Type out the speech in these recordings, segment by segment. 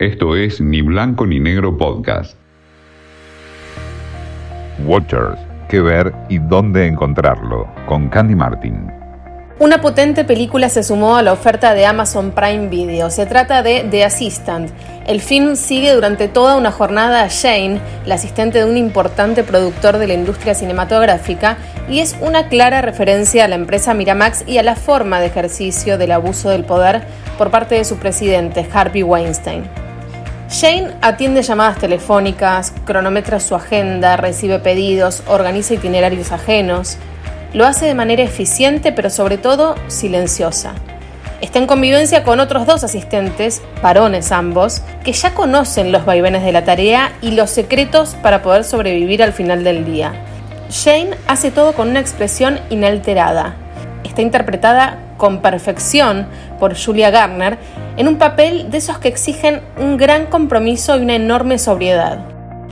Esto es Ni Blanco ni Negro Podcast. Watchers, qué ver y dónde encontrarlo, con Candy Martin. Una potente película se sumó a la oferta de Amazon Prime Video. Se trata de The Assistant. El film sigue durante toda una jornada a Shane, la asistente de un importante productor de la industria cinematográfica, y es una clara referencia a la empresa Miramax y a la forma de ejercicio del abuso del poder por parte de su presidente, Harvey Weinstein. Shane atiende llamadas telefónicas, cronometra su agenda, recibe pedidos, organiza itinerarios ajenos. Lo hace de manera eficiente, pero sobre todo silenciosa. Está en convivencia con otros dos asistentes, varones ambos, que ya conocen los vaivenes de la tarea y los secretos para poder sobrevivir al final del día. Shane hace todo con una expresión inalterada. Está interpretada con perfección por Julia Garner en un papel de esos que exigen un gran compromiso y una enorme sobriedad.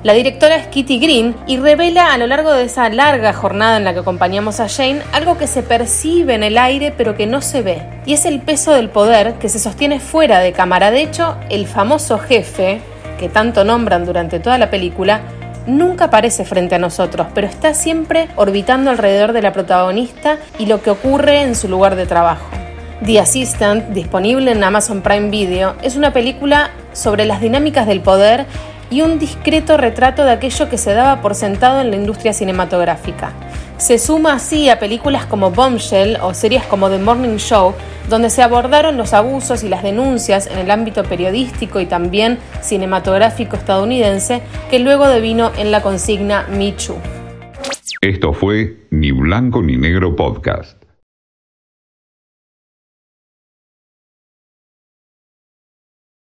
La directora es Kitty Green y revela a lo largo de esa larga jornada en la que acompañamos a Jane algo que se percibe en el aire pero que no se ve. Y es el peso del poder que se sostiene fuera de cámara. De hecho, el famoso jefe, que tanto nombran durante toda la película, nunca aparece frente a nosotros, pero está siempre orbitando alrededor de la protagonista y lo que ocurre en su lugar de trabajo. The Assistant, disponible en Amazon Prime Video, es una película sobre las dinámicas del poder y un discreto retrato de aquello que se daba por sentado en la industria cinematográfica. Se suma así a películas como Bombshell o series como The Morning Show, donde se abordaron los abusos y las denuncias en el ámbito periodístico y también cinematográfico estadounidense, que luego devino en la consigna Me Too. Esto fue Ni Blanco ni Negro Podcast.